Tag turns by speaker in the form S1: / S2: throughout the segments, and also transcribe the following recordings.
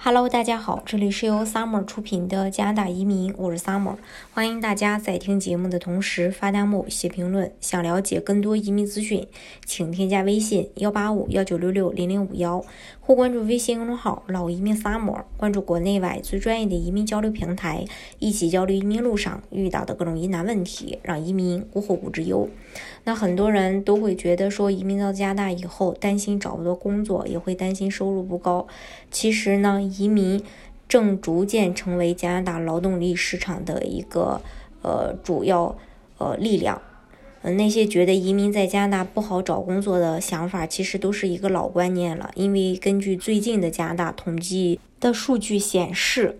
S1: Hello，大家好，这里是由 Summer 出品的加拿大移民，我是 Summer，欢迎大家在听节目的同时发弹幕、写评论。想了解更多移民资讯，请添加微信幺八五幺九六六零零五幺，或关注微信公众号“老移民 Summer”，关注国内外最专业的移民交流平台，一起交流移民路上遇到的各种疑难问题，让移民无后顾之忧。那很多人都会觉得说，移民到加拿大以后，担心找不到工作，也会担心收入不高。其实呢，移民正逐渐成为加拿大劳动力市场的一个呃主要呃力量。嗯，那些觉得移民在加拿大不好找工作的想法，其实都是一个老观念了。因为根据最近的加拿大统计的数据显示，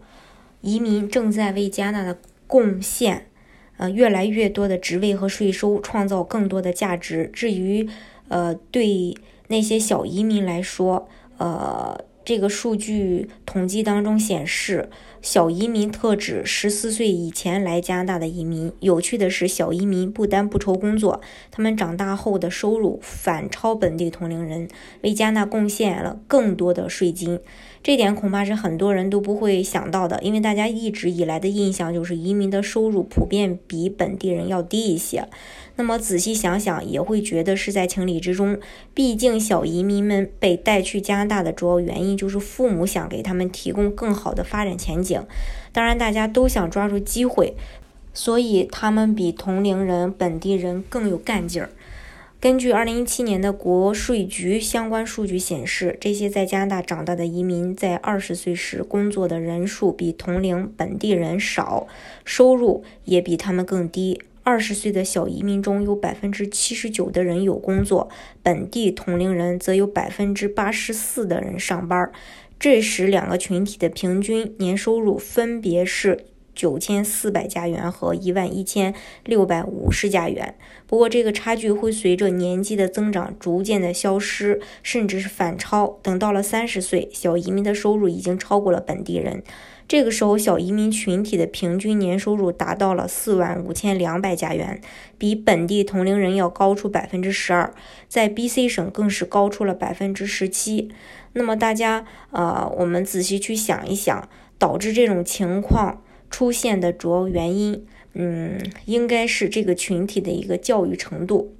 S1: 移民正在为加拿大的贡献。呃，越来越多的职位和税收创造更多的价值。至于，呃，对那些小移民来说，呃，这个数据统计当中显示。小移民特指十四岁以前来加拿大的移民。有趣的是，小移民不单不愁工作，他们长大后的收入反超本地同龄人，为加拿大贡献了更多的税金。这点恐怕是很多人都不会想到的，因为大家一直以来的印象就是移民的收入普遍比本地人要低一些。那么仔细想想，也会觉得是在情理之中。毕竟小移民们被带去加拿大的主要原因就是父母想给他们提供更好的发展前景。当然，大家都想抓住机会，所以他们比同龄人、本地人更有干劲儿。根据2017年的国税局相关数据显示，这些在加拿大长大的移民在20岁时工作的人数比同龄本地人少，收入也比他们更低。二十岁的小移民中有百分之七十九的人有工作，本地同龄人则有百分之八十四的人上班。这时，两个群体的平均年收入分别是九千四百加元和一万一千六百五十加元。不过，这个差距会随着年纪的增长逐渐的消失，甚至是反超。等到了三十岁，小移民的收入已经超过了本地人。这个时候，小移民群体的平均年收入达到了四万五千两百加元，比本地同龄人要高出百分之十二，在 BC 省更是高出了百分之十七。那么大家，呃，我们仔细去想一想，导致这种情况出现的主要原因，嗯，应该是这个群体的一个教育程度。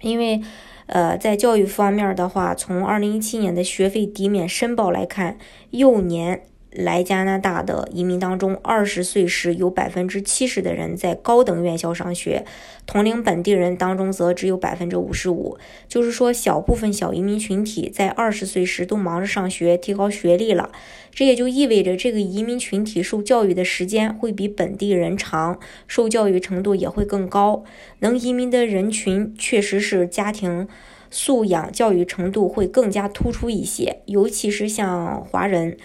S1: 因为，呃，在教育方面的话，从二零一七年的学费抵免申报来看，幼年。来加拿大的移民当中，二十岁时有百分之七十的人在高等院校上学，同龄本地人当中则只有百分之五十五。就是说，小部分小移民群体在二十岁时都忙着上学、提高学历了。这也就意味着，这个移民群体受教育的时间会比本地人长，受教育程度也会更高。能移民的人群确实是家庭素养、教育程度会更加突出一些，尤其是像华人。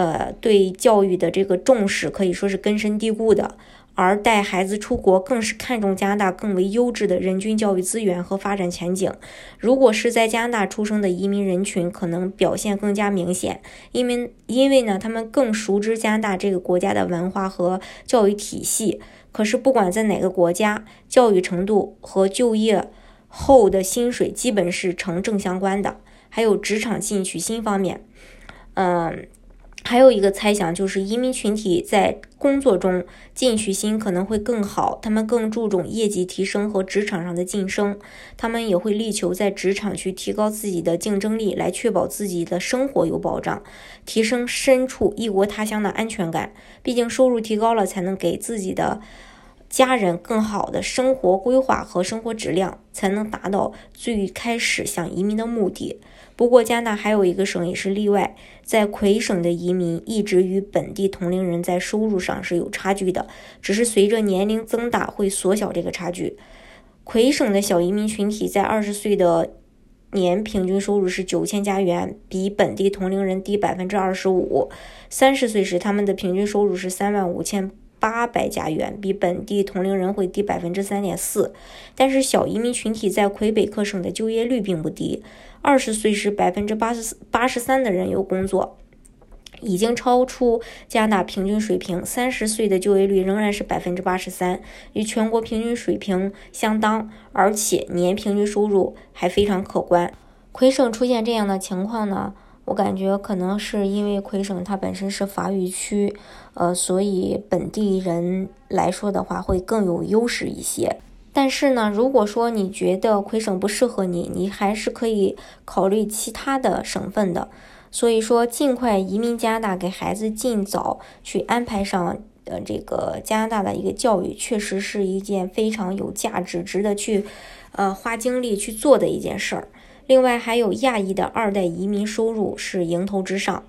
S1: 呃，对教育的这个重视可以说是根深蒂固的，而带孩子出国更是看重加拿大更为优质的人均教育资源和发展前景。如果是在加拿大出生的移民人群，可能表现更加明显，因为因为呢，他们更熟知加拿大这个国家的文化和教育体系。可是，不管在哪个国家，教育程度和就业后的薪水基本是成正相关的。还有职场进取心方面，嗯。还有一个猜想就是，移民群体在工作中进取心可能会更好，他们更注重业绩提升和职场上的晋升，他们也会力求在职场去提高自己的竞争力，来确保自己的生活有保障，提升身处异国他乡的安全感。毕竟收入提高了，才能给自己的家人更好的生活规划和生活质量，才能达到最开始想移民的目的。不过，加拿大还有一个省也是例外，在魁省的移民一直与本地同龄人在收入上是有差距的，只是随着年龄增大会缩小这个差距。魁省的小移民群体在二十岁的年平均收入是九千加元，比本地同龄人低百分之二十五；三十岁时他们的平均收入是三万五千。八百加元比本地同龄人会低百分之三点四，但是小移民群体在魁北克省的就业率并不低，二十岁时百分之八十八十三的人有工作，已经超出加拿大平均水平。三十岁的就业率仍然是百分之八十三，与全国平均水平相当，而且年平均收入还非常可观。魁省出现这样的情况呢？我感觉可能是因为魁省它本身是法语区，呃，所以本地人来说的话会更有优势一些。但是呢，如果说你觉得魁省不适合你，你还是可以考虑其他的省份的。所以说，尽快移民加拿大，给孩子尽早去安排上呃这个加拿大的一个教育，确实是一件非常有价值、值得去呃花精力去做的一件事儿。另外，还有亚裔的二代移民收入是迎头之上。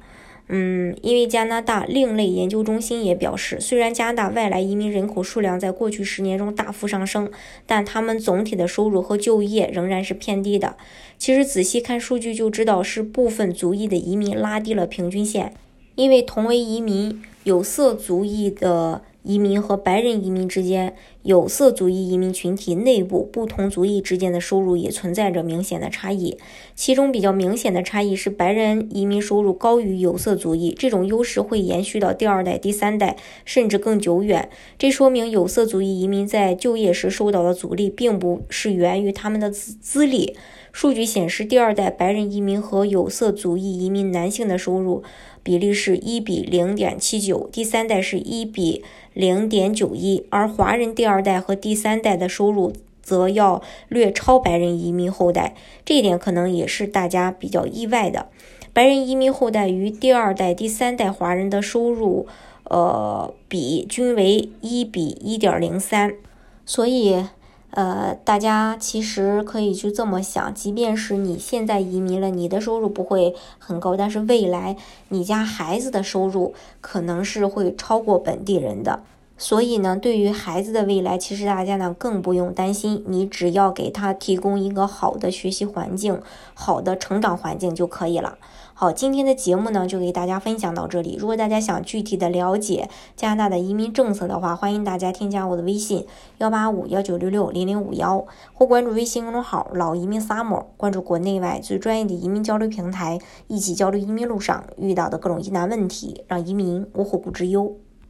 S1: 嗯，因为加拿大另类研究中心也表示，虽然加拿大外来移民人口数量在过去十年中大幅上升，但他们总体的收入和就业仍然是偏低的。其实仔细看数据就知道，是部分族裔的移民拉低了平均线，因为同为移民，有色族裔的。移民和白人移民之间，有色族裔移民群体内部不同族裔之间的收入也存在着明显的差异。其中比较明显的差异是，白人移民收入高于有色族裔，这种优势会延续到第二代、第三代，甚至更久远。这说明有色族裔移民在就业时受到的阻力，并不是源于他们的资资历。数据显示，第二代白人移民和有色族裔移民男性的收入比例是一比零点七九，第三代是一比零点九一，而华人第二二代和第三代的收入则要略超白人移民后代，这一点可能也是大家比较意外的。白人移民后代与第二代、第三代华人的收入，呃，比均为一比一点零三，所以。呃，大家其实可以去这么想，即便是你现在移民了，你的收入不会很高，但是未来你家孩子的收入可能是会超过本地人的。所以呢，对于孩子的未来，其实大家呢更不用担心，你只要给他提供一个好的学习环境、好的成长环境就可以了。好，今天的节目呢就给大家分享到这里。如果大家想具体的了解加拿大的移民政策的话，欢迎大家添加我的微信幺八五幺九六六零零五幺，或关注微信公众号“老移民 summer”，关注国内外最专业的移民交流平台，一起交流移民路上遇到的各种疑难问题，让移民无后顾之忧。